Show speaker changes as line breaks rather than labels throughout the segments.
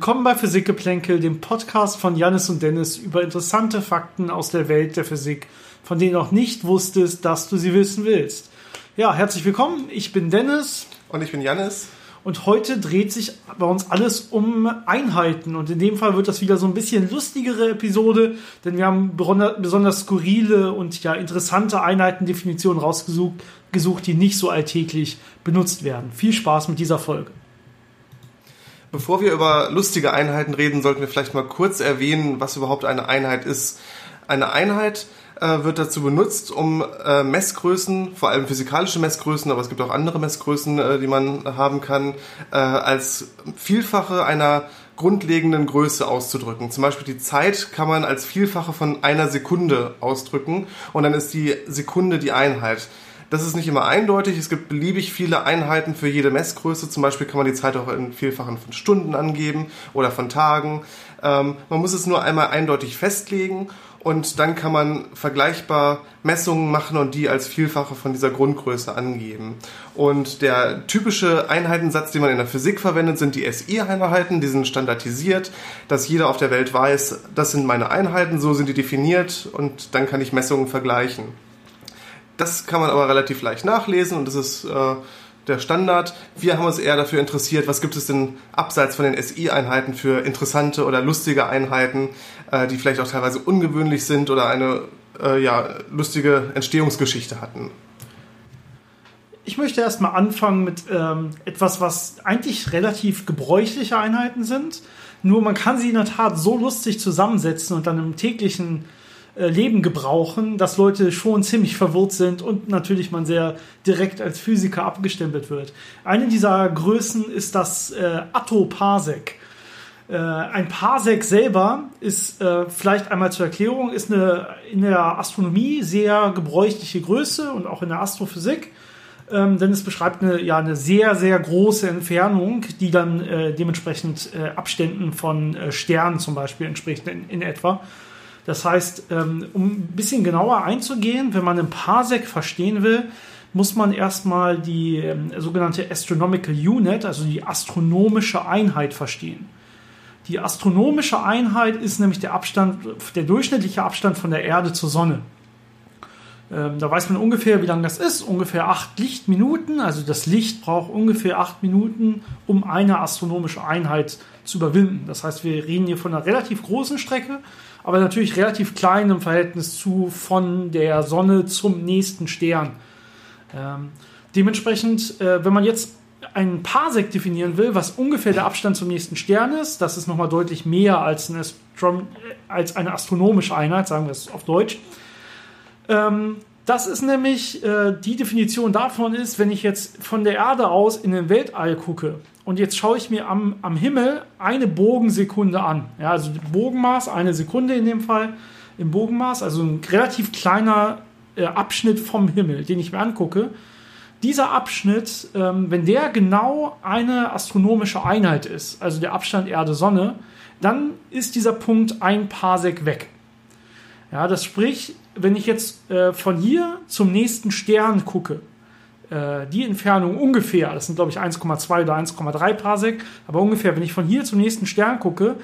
Willkommen bei Physikgeplänkel, dem Podcast von Janis und Dennis über interessante Fakten aus der Welt der Physik, von denen du auch nicht wusstest, dass du sie wissen willst. Ja, herzlich willkommen. Ich bin Dennis.
Und ich bin Janis.
Und heute dreht sich bei uns alles um Einheiten. Und in dem Fall wird das wieder so ein bisschen lustigere Episode, denn wir haben besonders skurrile und ja interessante Einheitendefinitionen rausgesucht, gesucht, die nicht so alltäglich benutzt werden. Viel Spaß mit dieser Folge.
Bevor wir über lustige Einheiten reden, sollten wir vielleicht mal kurz erwähnen, was überhaupt eine Einheit ist. Eine Einheit äh, wird dazu benutzt, um äh, Messgrößen, vor allem physikalische Messgrößen, aber es gibt auch andere Messgrößen, äh, die man haben kann, äh, als Vielfache einer grundlegenden Größe auszudrücken. Zum Beispiel die Zeit kann man als Vielfache von einer Sekunde ausdrücken und dann ist die Sekunde die Einheit. Das ist nicht immer eindeutig. Es gibt beliebig viele Einheiten für jede Messgröße. Zum Beispiel kann man die Zeit auch in Vielfachen von Stunden angeben oder von Tagen. Ähm, man muss es nur einmal eindeutig festlegen und dann kann man vergleichbar Messungen machen und die als Vielfache von dieser Grundgröße angeben. Und der typische Einheitensatz, den man in der Physik verwendet, sind die SI-Einheiten. Die sind standardisiert, dass jeder auf der Welt weiß, das sind meine Einheiten, so sind die definiert und dann kann ich Messungen vergleichen. Das kann man aber relativ leicht nachlesen und das ist äh, der Standard. Wir haben uns eher dafür interessiert, was gibt es denn abseits von den SI-Einheiten für interessante oder lustige Einheiten, äh, die vielleicht auch teilweise ungewöhnlich sind oder eine äh, ja, lustige Entstehungsgeschichte hatten.
Ich möchte erstmal anfangen mit ähm, etwas, was eigentlich relativ gebräuchliche Einheiten sind. Nur man kann sie in der Tat so lustig zusammensetzen und dann im täglichen Leben gebrauchen, dass Leute schon ziemlich verwirrt sind und natürlich man sehr direkt als Physiker abgestempelt wird. Eine dieser Größen ist das äh, Attoparsec. Äh, ein Parsec selber ist äh, vielleicht einmal zur Erklärung ist eine in der Astronomie sehr gebräuchliche Größe und auch in der Astrophysik. Ähm, denn es beschreibt eine, ja, eine sehr, sehr große Entfernung, die dann äh, dementsprechend äh, Abständen von äh, Sternen zum Beispiel entspricht in, in etwa. Das heißt, ähm, um ein bisschen genauer einzugehen, wenn man einen Parsec verstehen will, muss man erstmal die ähm, sogenannte Astronomical Unit, also die astronomische Einheit verstehen. Die astronomische Einheit ist nämlich der Abstand, der durchschnittliche Abstand von der Erde zur Sonne. Ähm, da weiß man ungefähr, wie lang das ist, ungefähr acht Lichtminuten. Also das Licht braucht ungefähr acht Minuten, um eine astronomische Einheit zu überwinden. Das heißt, wir reden hier von einer relativ großen Strecke aber natürlich relativ klein im Verhältnis zu von der Sonne zum nächsten Stern. Ähm, dementsprechend, äh, wenn man jetzt einen Parsec definieren will, was ungefähr der Abstand zum nächsten Stern ist, das ist nochmal deutlich mehr als eine, Astrom als eine astronomische Einheit, sagen wir es auf Deutsch. Ähm, das ist nämlich, äh, die Definition davon ist, wenn ich jetzt von der Erde aus in den Weltall gucke und jetzt schaue ich mir am, am Himmel eine Bogensekunde an. Ja, also Bogenmaß, eine Sekunde in dem Fall im Bogenmaß, also ein relativ kleiner äh, Abschnitt vom Himmel, den ich mir angucke. Dieser Abschnitt, ähm, wenn der genau eine astronomische Einheit ist, also der Abstand Erde-Sonne, dann ist dieser Punkt ein Parsec weg. Ja, das spricht, wenn ich jetzt äh, von hier zum nächsten Stern gucke, äh, die Entfernung ungefähr, das sind glaube ich 1,2 oder 1,3 Parsec, aber ungefähr, wenn ich von hier zum nächsten Stern gucke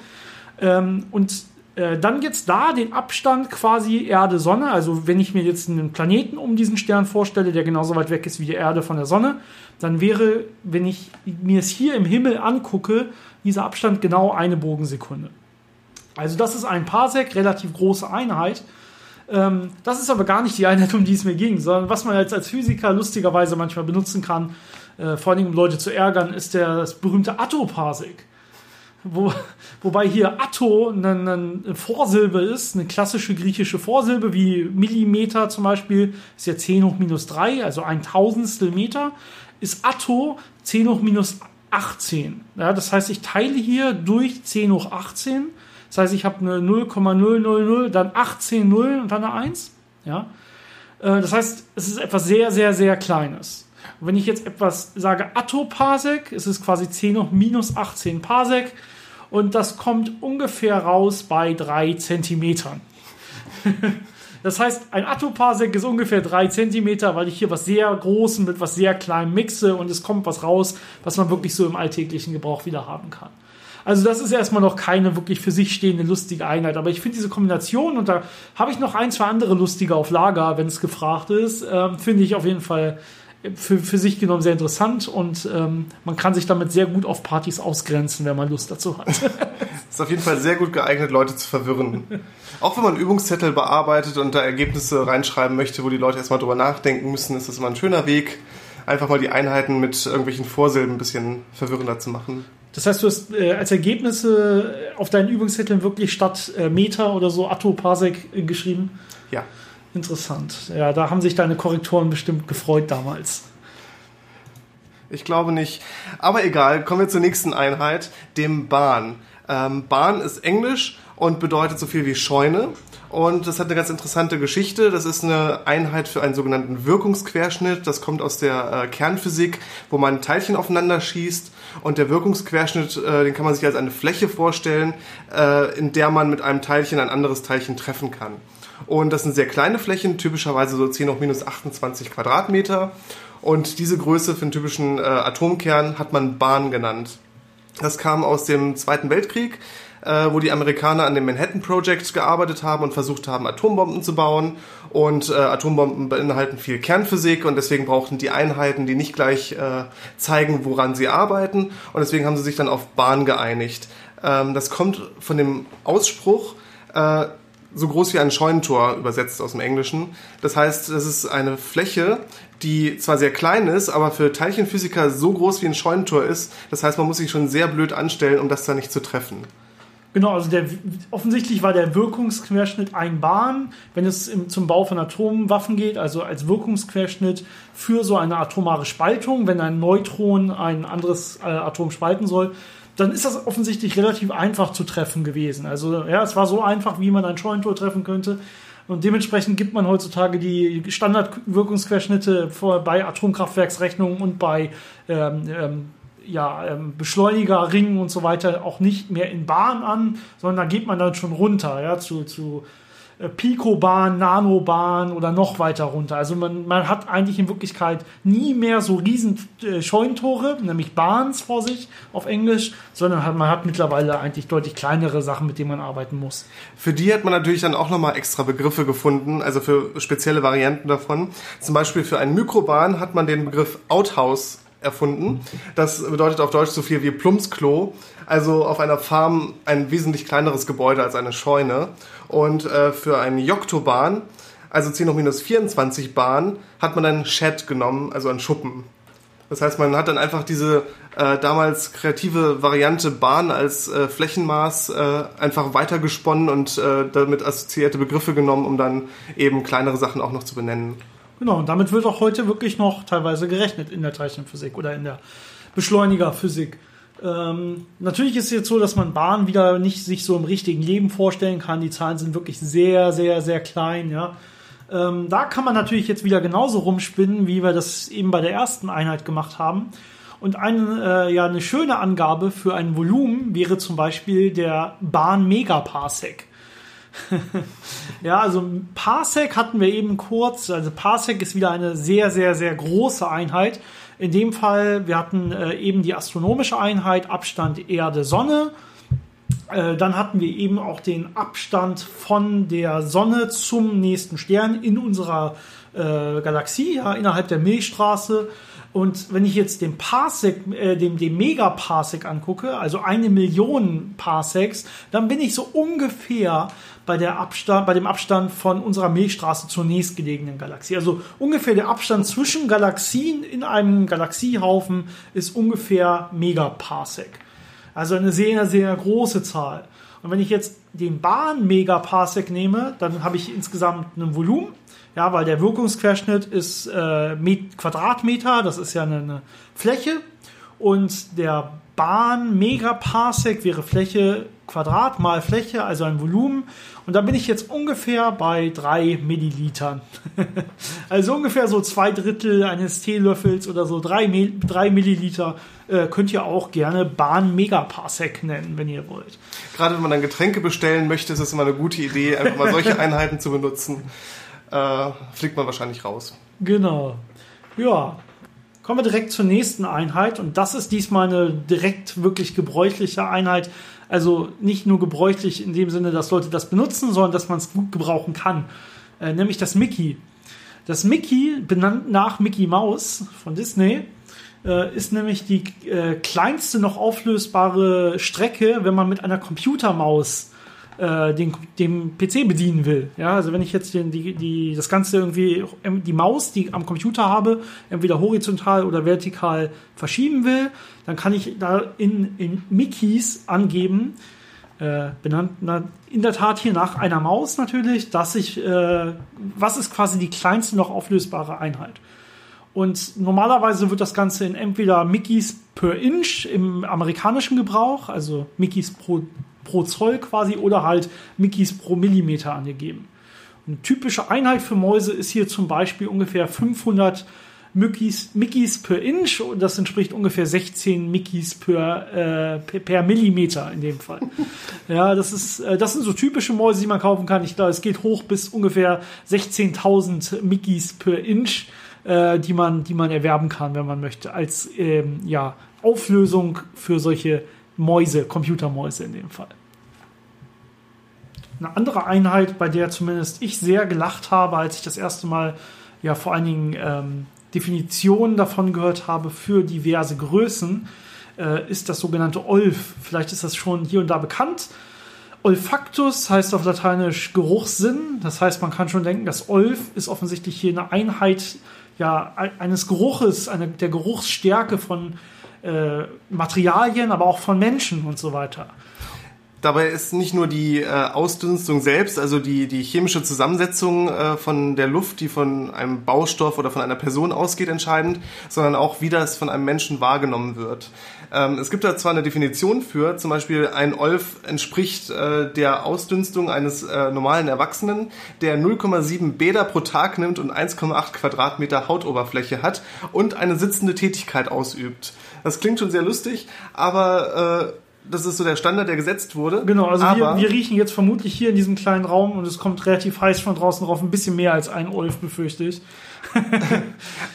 ähm, und äh, dann jetzt da den Abstand quasi Erde-Sonne, also wenn ich mir jetzt einen Planeten um diesen Stern vorstelle, der genauso weit weg ist wie die Erde von der Sonne, dann wäre, wenn ich mir es hier im Himmel angucke, dieser Abstand genau eine Bogensekunde. Also das ist ein Parsec, relativ große Einheit. Ähm, das ist aber gar nicht die Einheit, um die es mir ging, sondern was man jetzt als Physiker lustigerweise manchmal benutzen kann, äh, vor allem um Leute zu ärgern, ist der, das berühmte Attoparsec. Wo, wobei hier Atto eine, eine, Vorsilbe ist, eine klassische griechische Vorsilbe, wie Millimeter zum Beispiel, ist ja 10 hoch minus 3, also ein Tausendstel Meter, ist Atto 10 hoch minus 18. Ja, das heißt, ich teile hier durch 10 hoch 18 das heißt, ich habe eine 0,000, dann 18 Nullen und dann eine 1. Ja? Äh, das heißt, es ist etwas sehr, sehr, sehr Kleines. Und wenn ich jetzt etwas sage Attoparsec, ist es quasi 10 hoch minus 18 Parsec und das kommt ungefähr raus bei 3 Zentimetern. Das heißt, ein Attoparsec ist ungefähr 3 Zentimeter, weil ich hier was sehr Großes mit was sehr Kleinem mixe und es kommt was raus, was man wirklich so im alltäglichen Gebrauch wieder haben kann. Also das ist erstmal noch keine wirklich für sich stehende lustige Einheit. Aber ich finde diese Kombination, und da habe ich noch ein, zwei andere lustige auf Lager, wenn es gefragt ist, ähm, finde ich auf jeden Fall für, für sich genommen sehr interessant und ähm, man kann sich damit sehr gut auf Partys ausgrenzen, wenn man Lust dazu hat.
ist auf jeden Fall sehr gut geeignet, Leute zu verwirren. Auch wenn man Übungszettel bearbeitet und da Ergebnisse reinschreiben möchte, wo die Leute erstmal drüber nachdenken müssen, ist das immer ein schöner Weg, einfach mal die Einheiten mit irgendwelchen Vorsilben ein bisschen verwirrender zu machen.
Das heißt, du hast äh, als Ergebnisse auf deinen Übungszetteln wirklich statt äh, Meter oder so Atto-Parsec äh, geschrieben?
Ja.
Interessant. Ja, da haben sich deine Korrektoren bestimmt gefreut damals.
Ich glaube nicht. Aber egal, kommen wir zur nächsten Einheit, dem Bahn. Ähm, Bahn ist Englisch und bedeutet so viel wie Scheune. Und das hat eine ganz interessante Geschichte. Das ist eine Einheit für einen sogenannten Wirkungsquerschnitt. Das kommt aus der äh, Kernphysik, wo man Teilchen aufeinander schießt. Und der Wirkungsquerschnitt, äh, den kann man sich als eine Fläche vorstellen, äh, in der man mit einem Teilchen ein anderes Teilchen treffen kann. Und das sind sehr kleine Flächen, typischerweise so 10 hoch minus 28 Quadratmeter. Und diese Größe für einen typischen äh, Atomkern hat man Bahn genannt. Das kam aus dem Zweiten Weltkrieg äh, wo die Amerikaner an dem Manhattan Project gearbeitet haben und versucht haben, Atombomben zu bauen. Und äh, Atombomben beinhalten viel Kernphysik und deswegen brauchten die Einheiten, die nicht gleich äh, zeigen, woran sie arbeiten. Und deswegen haben sie sich dann auf Bahn geeinigt. Ähm, das kommt von dem Ausspruch, äh, so groß wie ein Scheunentor übersetzt aus dem Englischen. Das heißt, es ist eine Fläche, die zwar sehr klein ist, aber für Teilchenphysiker so groß wie ein Scheunentor ist. Das heißt, man muss sich schon sehr blöd anstellen, um das da nicht zu treffen.
Genau, also der, offensichtlich war der Wirkungsquerschnitt ein Bahn, wenn es im, zum Bau von Atomwaffen geht, also als Wirkungsquerschnitt für so eine atomare Spaltung, wenn ein Neutron ein anderes äh, Atom spalten soll, dann ist das offensichtlich relativ einfach zu treffen gewesen. Also ja, es war so einfach, wie man ein Scheunentor treffen könnte. Und dementsprechend gibt man heutzutage die Standardwirkungsquerschnitte bei Atomkraftwerksrechnungen und bei ähm, ähm, ja, ähm, Beschleuniger, Ringen und so weiter auch nicht mehr in Bahn an, sondern da geht man dann schon runter, ja, zu, zu äh, Picobahn, Nanobahn oder noch weiter runter. Also man, man hat eigentlich in Wirklichkeit nie mehr so riesen äh, Scheunentore, nämlich Bahns vor sich auf Englisch, sondern hat, man hat mittlerweile eigentlich deutlich kleinere Sachen, mit denen man arbeiten muss.
Für die hat man natürlich dann auch nochmal extra Begriffe gefunden, also für spezielle Varianten davon. Zum Beispiel für einen Mikrobahn hat man den Begriff Outhouse erfunden. Das bedeutet auf Deutsch so viel wie Plumpsklo. Also auf einer Farm ein wesentlich kleineres Gebäude als eine Scheune. Und äh, für einen Joktoban, also 10 hoch minus 24 Bahn, hat man einen Shed genommen, also einen Schuppen. Das heißt, man hat dann einfach diese äh, damals kreative Variante Bahn als äh, Flächenmaß äh, einfach weitergesponnen und äh, damit assoziierte Begriffe genommen, um dann eben kleinere Sachen auch noch zu benennen.
Genau, und damit wird auch heute wirklich noch teilweise gerechnet in der Teilchenphysik oder in der Beschleunigerphysik. Ähm, natürlich ist es jetzt so, dass man Bahn wieder nicht sich so im richtigen Leben vorstellen kann. Die Zahlen sind wirklich sehr, sehr, sehr klein, ja. Ähm, da kann man natürlich jetzt wieder genauso rumspinnen, wie wir das eben bei der ersten Einheit gemacht haben. Und eine, äh, ja, eine schöne Angabe für ein Volumen wäre zum Beispiel der Bahn-Megaparsec. ja, also Parsec hatten wir eben kurz. Also Parsec ist wieder eine sehr, sehr, sehr große Einheit. In dem Fall, wir hatten äh, eben die astronomische Einheit, Abstand Erde-Sonne. Äh, dann hatten wir eben auch den Abstand von der Sonne zum nächsten Stern in unserer äh, Galaxie, ja, innerhalb der Milchstraße. Und wenn ich jetzt den Parsec, äh, dem, dem Megaparsec angucke, also eine Million Parsecs, dann bin ich so ungefähr bei, der Abstand, bei dem Abstand von unserer Milchstraße zur nächstgelegenen Galaxie. Also ungefähr der Abstand zwischen Galaxien in einem Galaxiehaufen ist ungefähr Megaparsec. Also eine sehr, sehr große Zahl. Und wenn ich jetzt den Bahn-Megaparsec nehme, dann habe ich insgesamt ein Volumen. Ja, weil der Wirkungsquerschnitt ist äh, Quadratmeter, das ist ja eine, eine Fläche. Und der Bahn-Megaparsec wäre Fläche Quadrat mal Fläche, also ein Volumen. Und da bin ich jetzt ungefähr bei drei Millilitern. also ungefähr so zwei Drittel eines Teelöffels oder so drei, drei Milliliter. Äh, könnt ihr auch gerne Bahn Megaparsec nennen, wenn ihr wollt.
Gerade wenn man dann Getränke bestellen möchte, ist es immer eine gute Idee, einfach mal solche Einheiten zu benutzen. Äh, fliegt man wahrscheinlich raus.
Genau. Ja, Kommen wir direkt zur nächsten Einheit und das ist diesmal eine direkt wirklich gebräuchliche Einheit. Also nicht nur gebräuchlich in dem Sinne, dass Leute das benutzen, sondern dass man es gut gebrauchen kann. Äh, nämlich das Mickey. Das Mickey, benannt nach Mickey Mouse von Disney, äh, ist nämlich die äh, kleinste noch auflösbare Strecke, wenn man mit einer Computermaus äh, den, den PC bedienen will. Ja, also wenn ich jetzt den, die, die, das Ganze irgendwie, die Maus, die am Computer habe, entweder horizontal oder vertikal verschieben will, dann kann ich da in, in Mickeys angeben, äh, benannt na, in der Tat hier nach einer Maus natürlich, dass ich, äh, was ist quasi die kleinste noch auflösbare Einheit. Und normalerweise wird das Ganze in entweder Mickeys per Inch im amerikanischen Gebrauch, also Mickeys pro pro Zoll quasi oder halt Mickeys pro Millimeter angegeben. Eine typische Einheit für Mäuse ist hier zum Beispiel ungefähr 500 Mickeys, Mickeys per Inch und das entspricht ungefähr 16 Mickeys per, äh, per, Millimeter in dem Fall. ja, das ist, äh, das sind so typische Mäuse, die man kaufen kann. Ich glaube, es geht hoch bis ungefähr 16.000 Mickeys per Inch, äh, die man, die man erwerben kann, wenn man möchte, als ähm, ja, Auflösung für solche Mäuse, Computermäuse in dem Fall. Eine andere Einheit, bei der zumindest ich sehr gelacht habe, als ich das erste Mal ja vor allen Dingen ähm, Definitionen davon gehört habe für diverse Größen, äh, ist das sogenannte Olf. Vielleicht ist das schon hier und da bekannt. Olfactus heißt auf Lateinisch Geruchssinn. Das heißt, man kann schon denken, das Olf ist offensichtlich hier eine Einheit ja, eines Geruches, eine, der Geruchsstärke von äh, Materialien, aber auch von Menschen und so weiter.
Dabei ist nicht nur die äh, Ausdünstung selbst, also die, die chemische Zusammensetzung äh, von der Luft, die von einem Baustoff oder von einer Person ausgeht, entscheidend, sondern auch, wie das von einem Menschen wahrgenommen wird. Ähm, es gibt da zwar eine Definition für, zum Beispiel ein Olf entspricht äh, der Ausdünstung eines äh, normalen Erwachsenen, der 0,7 Bäder pro Tag nimmt und 1,8 Quadratmeter Hautoberfläche hat und eine sitzende Tätigkeit ausübt. Das klingt schon sehr lustig, aber äh, das ist so der Standard, der gesetzt wurde.
Genau, also wir, wir, riechen jetzt vermutlich hier in diesem kleinen Raum und es kommt relativ heiß von draußen drauf, ein bisschen mehr als ein Olf, befürchte ich.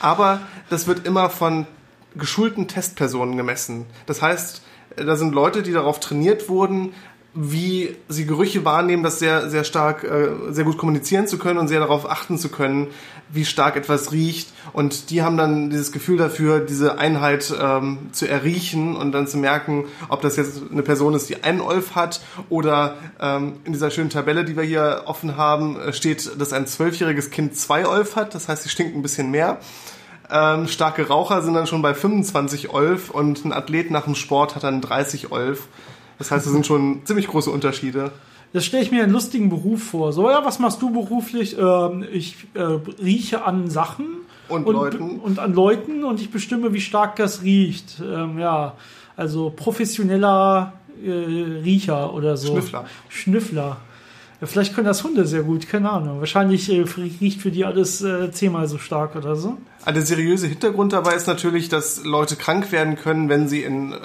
Aber das wird immer von geschulten Testpersonen gemessen. Das heißt, da sind Leute, die darauf trainiert wurden, wie sie Gerüche wahrnehmen, das sehr, sehr stark, äh, sehr gut kommunizieren zu können und sehr darauf achten zu können, wie stark etwas riecht. Und die haben dann dieses Gefühl dafür, diese Einheit ähm, zu erriechen und dann zu merken, ob das jetzt eine Person ist, die einen Olf hat oder ähm, in dieser schönen Tabelle, die wir hier offen haben, äh, steht, dass ein zwölfjähriges Kind zwei Olf hat. Das heißt, sie stinkt ein bisschen mehr. Ähm, starke Raucher sind dann schon bei 25 Olf und ein Athlet nach dem Sport hat dann 30 Olf. Das heißt, es sind schon ziemlich große Unterschiede.
Das stelle ich mir einen lustigen Beruf vor. So, ja, was machst du beruflich? Ähm, ich äh, rieche an Sachen
und, und, Leuten.
und an Leuten und ich bestimme, wie stark das riecht. Ähm, ja, also professioneller äh, Riecher oder so.
Schnüffler.
Schnüffler. Vielleicht können das Hunde sehr gut, keine Ahnung. Wahrscheinlich äh, riecht für die alles äh, zehnmal so stark oder so.
Der seriöse Hintergrund dabei ist natürlich, dass Leute krank werden können, wenn sie in äh,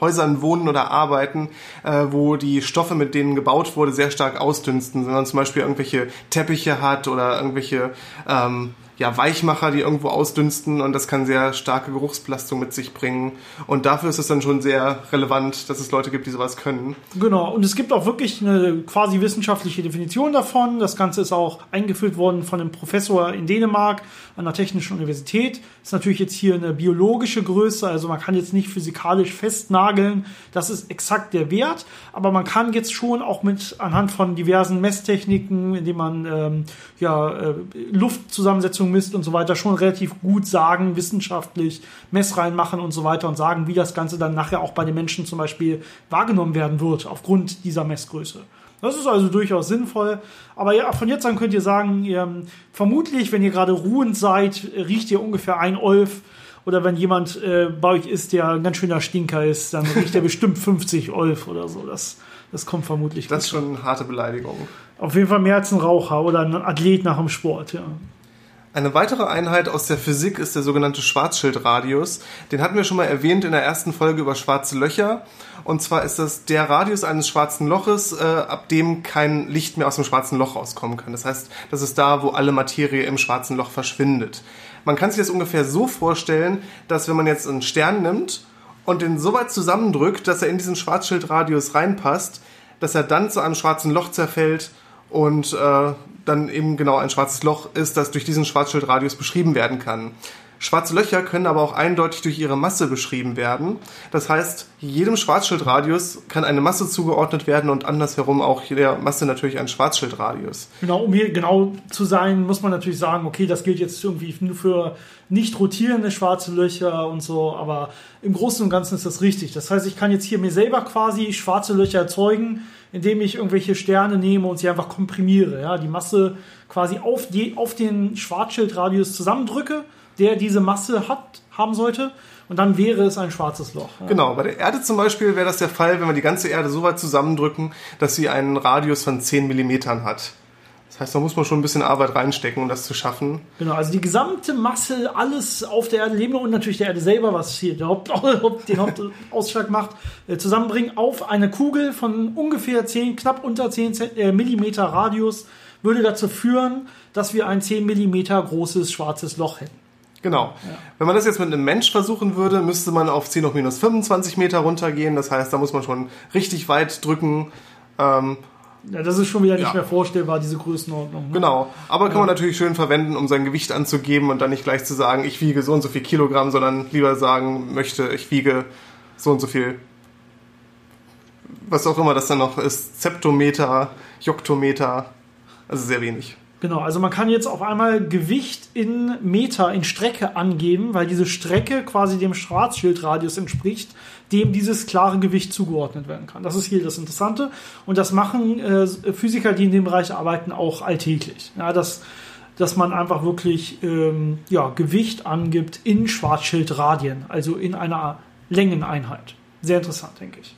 Häusern wohnen oder arbeiten, äh, wo die Stoffe, mit denen gebaut wurde, sehr stark ausdünsten. Wenn man zum Beispiel irgendwelche Teppiche hat oder irgendwelche ähm, ja, Weichmacher, die irgendwo ausdünsten und das kann sehr starke Geruchsbelastung mit sich bringen. Und dafür ist es dann schon sehr relevant, dass es Leute gibt, die sowas können.
Genau, und es gibt auch wirklich eine quasi wissenschaftliche Definition davon. Das Ganze ist auch eingeführt worden von einem Professor in Dänemark an der Technischen Universität. Ist natürlich jetzt hier eine biologische Größe, also man kann jetzt nicht physikalisch festnageln, das ist exakt der Wert, aber man kann jetzt schon auch mit anhand von diversen Messtechniken, indem man ähm, ja, äh, Luftzusammensetzung Leistung misst und so weiter, schon relativ gut sagen, wissenschaftlich Messreihen machen und so weiter und sagen, wie das Ganze dann nachher auch bei den Menschen zum Beispiel wahrgenommen werden wird, aufgrund dieser Messgröße. Das ist also durchaus sinnvoll. Aber ja, von jetzt an könnt ihr sagen, ihr, vermutlich, wenn ihr gerade ruhend seid, riecht ihr ungefähr ein Olf. Oder wenn jemand äh, bei euch ist, der ein ganz schöner Stinker ist, dann riecht er bestimmt 50 Olf oder so. Das, das kommt vermutlich.
Das ist schon eine harte Beleidigung.
Auf jeden Fall mehr als ein Raucher oder ein Athlet nach dem Sport, ja.
Eine weitere Einheit aus der Physik ist der sogenannte Schwarzschildradius. Den hatten wir schon mal erwähnt in der ersten Folge über schwarze Löcher. Und zwar ist das der Radius eines schwarzen Loches, äh, ab dem kein Licht mehr aus dem schwarzen Loch rauskommen kann. Das heißt, das ist da, wo alle Materie im schwarzen Loch verschwindet. Man kann sich das ungefähr so vorstellen, dass wenn man jetzt einen Stern nimmt und den so weit zusammendrückt, dass er in diesen Schwarzschildradius reinpasst, dass er dann zu einem schwarzen Loch zerfällt und äh, dann eben genau ein schwarzes Loch ist, das durch diesen Schwarzschildradius beschrieben werden kann. Schwarze Löcher können aber auch eindeutig durch ihre Masse beschrieben werden. Das heißt, jedem Schwarzschildradius kann eine Masse zugeordnet werden und andersherum auch jeder Masse natürlich ein Schwarzschildradius.
Genau, um hier genau zu sein, muss man natürlich sagen, okay, das gilt jetzt irgendwie nur für nicht rotierende schwarze Löcher und so, aber im Großen und Ganzen ist das richtig. Das heißt, ich kann jetzt hier mir selber quasi schwarze Löcher erzeugen, indem ich irgendwelche Sterne nehme und sie einfach komprimiere. Ja, die Masse quasi auf, die, auf den Schwarzschildradius zusammendrücke, der diese Masse hat, haben sollte. Und dann wäre es ein schwarzes Loch.
Ja. Genau, bei der Erde zum Beispiel wäre das der Fall, wenn wir die ganze Erde so weit zusammendrücken, dass sie einen Radius von 10 Millimetern hat. Das heißt, da muss man schon ein bisschen Arbeit reinstecken, um das zu schaffen.
Genau, also die gesamte Masse, alles auf der Erde lebende und natürlich der Erde selber, was hier der Haupt, den Hauptausschlag macht, äh, zusammenbringen auf eine Kugel von ungefähr 10, knapp unter 10 äh, Millimeter Radius, würde dazu führen, dass wir ein 10 Millimeter großes schwarzes Loch hätten.
Genau. Ja. Wenn man das jetzt mit einem Mensch versuchen würde, müsste man auf 10 hoch minus 25 Meter runtergehen. Das heißt, da muss man schon richtig weit drücken. Ähm,
ja, das ist schon wieder nicht ja. mehr vorstellbar, diese Größenordnung.
Ne? Genau. Aber kann man natürlich schön verwenden, um sein Gewicht anzugeben und dann nicht gleich zu sagen, ich wiege so und so viel Kilogramm, sondern lieber sagen möchte, ich wiege so und so viel. Was auch immer das dann noch ist. Zeptometer, Joktometer. Also sehr wenig.
Genau, also man kann jetzt auf einmal Gewicht in Meter, in Strecke angeben, weil diese Strecke quasi dem Schwarzschildradius entspricht, dem dieses klare Gewicht zugeordnet werden kann. Das ist hier das Interessante. Und das machen äh, Physiker, die in dem Bereich arbeiten, auch alltäglich. Ja, dass, dass man einfach wirklich ähm, ja, Gewicht angibt in Schwarzschildradien, also in einer Längeneinheit. Sehr interessant, denke ich.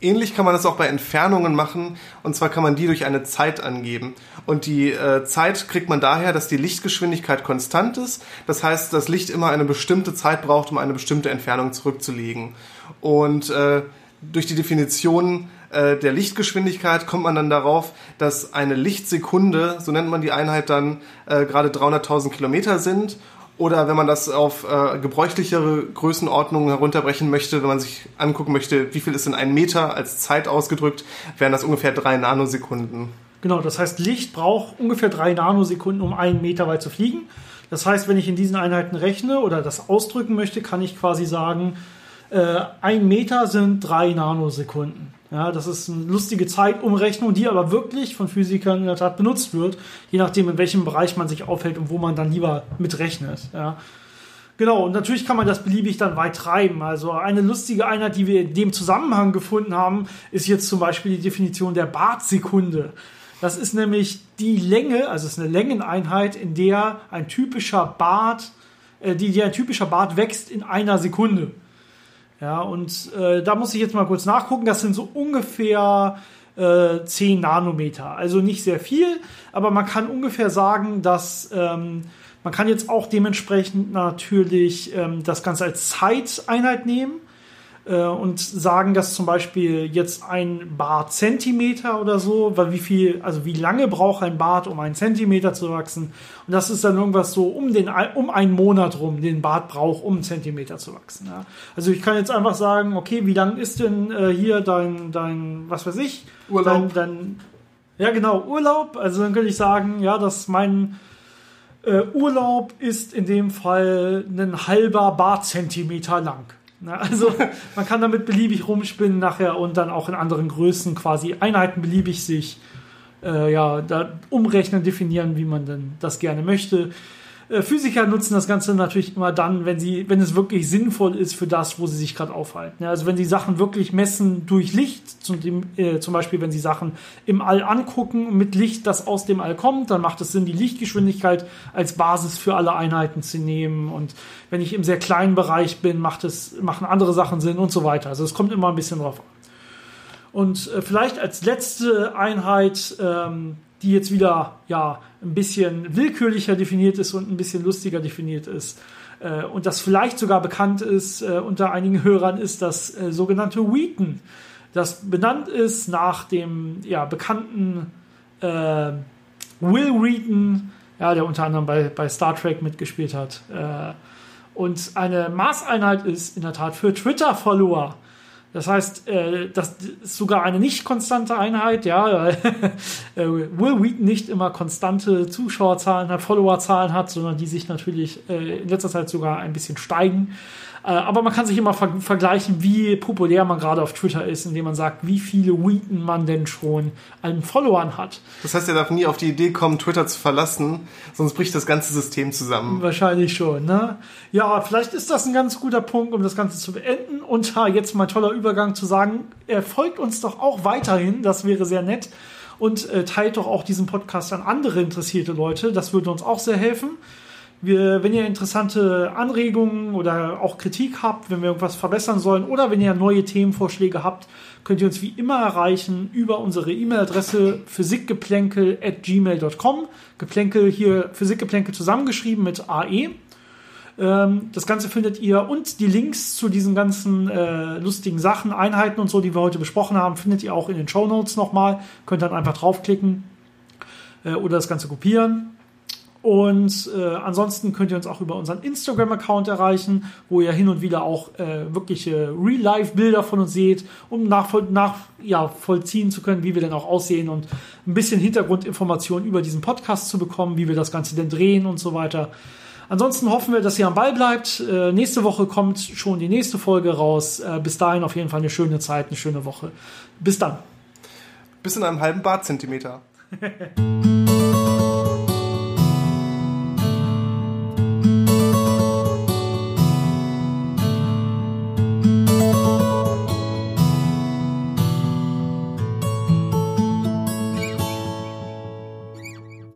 Ähnlich kann man das auch bei Entfernungen machen, und zwar kann man die durch eine Zeit angeben. Und die äh, Zeit kriegt man daher, dass die Lichtgeschwindigkeit konstant ist. Das heißt, das Licht immer eine bestimmte Zeit braucht, um eine bestimmte Entfernung zurückzulegen. Und äh, durch die Definition äh, der Lichtgeschwindigkeit kommt man dann darauf, dass eine Lichtsekunde, so nennt man die Einheit dann, äh, gerade 300.000 Kilometer sind oder wenn man das auf äh, gebräuchlichere Größenordnungen herunterbrechen möchte, wenn man sich angucken möchte, wie viel ist in einem Meter als Zeit ausgedrückt, wären das ungefähr drei Nanosekunden.
Genau, das heißt, Licht braucht ungefähr drei Nanosekunden, um einen Meter weit zu fliegen. Das heißt, wenn ich in diesen Einheiten rechne oder das ausdrücken möchte, kann ich quasi sagen, äh, ein Meter sind drei Nanosekunden. Ja, das ist eine lustige Zeitumrechnung, die aber wirklich von Physikern in der Tat benutzt wird, je nachdem, in welchem Bereich man sich aufhält und wo man dann lieber mitrechnet. Ja. Genau, und natürlich kann man das beliebig dann weit treiben. Also eine lustige Einheit, die wir in dem Zusammenhang gefunden haben, ist jetzt zum Beispiel die Definition der Bartsekunde. Das ist nämlich die Länge, also es ist eine Längeneinheit, in der ein typischer Bart, äh, die, die ein typischer Bart wächst in einer Sekunde. Ja, und äh, da muss ich jetzt mal kurz nachgucken. Das sind so ungefähr äh, 10 Nanometer. Also nicht sehr viel, aber man kann ungefähr sagen, dass ähm, man kann jetzt auch dementsprechend natürlich ähm, das Ganze als Zeiteinheit nehmen und sagen, dass zum Beispiel jetzt ein Bart Zentimeter oder so, weil wie viel, also wie lange braucht ein Bart, um einen Zentimeter zu wachsen? Und das ist dann irgendwas so um den um einen Monat rum, den Bart braucht, um einen Zentimeter zu wachsen. Ja? Also ich kann jetzt einfach sagen, okay, wie lang ist denn äh, hier dein dein was weiß ich
Urlaub?
Dein, dein, ja genau Urlaub. Also dann könnte ich sagen, ja, dass mein äh, Urlaub ist in dem Fall ein halber Bartzentimeter lang. Na, also man kann damit beliebig rumspinnen nachher und dann auch in anderen Größen quasi Einheiten beliebig sich äh, ja, da umrechnen, definieren, wie man denn das gerne möchte. Äh, Physiker nutzen das Ganze natürlich immer dann, wenn sie, wenn es wirklich sinnvoll ist für das, wo sie sich gerade aufhalten. Also wenn sie Sachen wirklich messen durch Licht, zum, äh, zum Beispiel wenn sie Sachen im All angucken mit Licht, das aus dem All kommt, dann macht es Sinn, die Lichtgeschwindigkeit als Basis für alle Einheiten zu nehmen. Und wenn ich im sehr kleinen Bereich bin, macht es, machen andere Sachen Sinn und so weiter. Also es kommt immer ein bisschen drauf an. Und äh, vielleicht als letzte Einheit ähm, die jetzt wieder ja ein bisschen willkürlicher definiert ist und ein bisschen lustiger definiert ist. Äh, und das vielleicht sogar bekannt ist äh, unter einigen Hörern, ist das äh, sogenannte Wheaton, das benannt ist nach dem ja, bekannten äh, Will Wheaton, ja, der unter anderem bei, bei Star Trek mitgespielt hat. Äh, und eine Maßeinheit ist in der Tat für Twitter-Follower. Das heißt, äh, das ist sogar eine nicht konstante Einheit, ja. äh, Will Wheaton nicht immer konstante Zuschauerzahlen hat, Followerzahlen hat, sondern die sich natürlich äh, in letzter Zeit sogar ein bisschen steigen. Äh, aber man kann sich immer ver vergleichen, wie populär man gerade auf Twitter ist, indem man sagt, wie viele Wheaton man denn schon an Followern hat.
Das heißt, er darf nie auf die Idee kommen, Twitter zu verlassen, sonst bricht das ganze System zusammen.
Wahrscheinlich schon, ne? Ja, vielleicht ist das ein ganz guter Punkt, um das Ganze zu beenden. Und jetzt mal toller Übergang zu sagen, er folgt uns doch auch weiterhin, das wäre sehr nett. Und äh, teilt doch auch diesen Podcast an andere interessierte Leute, das würde uns auch sehr helfen. Wir, wenn ihr interessante Anregungen oder auch Kritik habt, wenn wir irgendwas verbessern sollen oder wenn ihr neue Themenvorschläge habt, könnt ihr uns wie immer erreichen über unsere E-Mail-Adresse physikgeplänkel.gmail.com. Geplänkel hier Physikgeplänkel zusammengeschrieben mit AE. Ähm, das Ganze findet ihr und die Links zu diesen ganzen äh, lustigen Sachen, Einheiten und so, die wir heute besprochen haben, findet ihr auch in den Show Notes nochmal. Könnt dann einfach draufklicken äh, oder das Ganze kopieren. Und äh, ansonsten könnt ihr uns auch über unseren Instagram-Account erreichen, wo ihr hin und wieder auch äh, wirkliche Real-Life-Bilder von uns seht, um nachvoll nach, ja, zu können, wie wir denn auch aussehen und ein bisschen Hintergrundinformationen über diesen Podcast zu bekommen, wie wir das Ganze denn drehen und so weiter. Ansonsten hoffen wir, dass ihr am Ball bleibt. Äh, nächste Woche kommt schon die nächste Folge raus. Äh, bis dahin auf jeden Fall eine schöne Zeit, eine schöne Woche. Bis dann.
Bis in einem halben Bartzentimeter.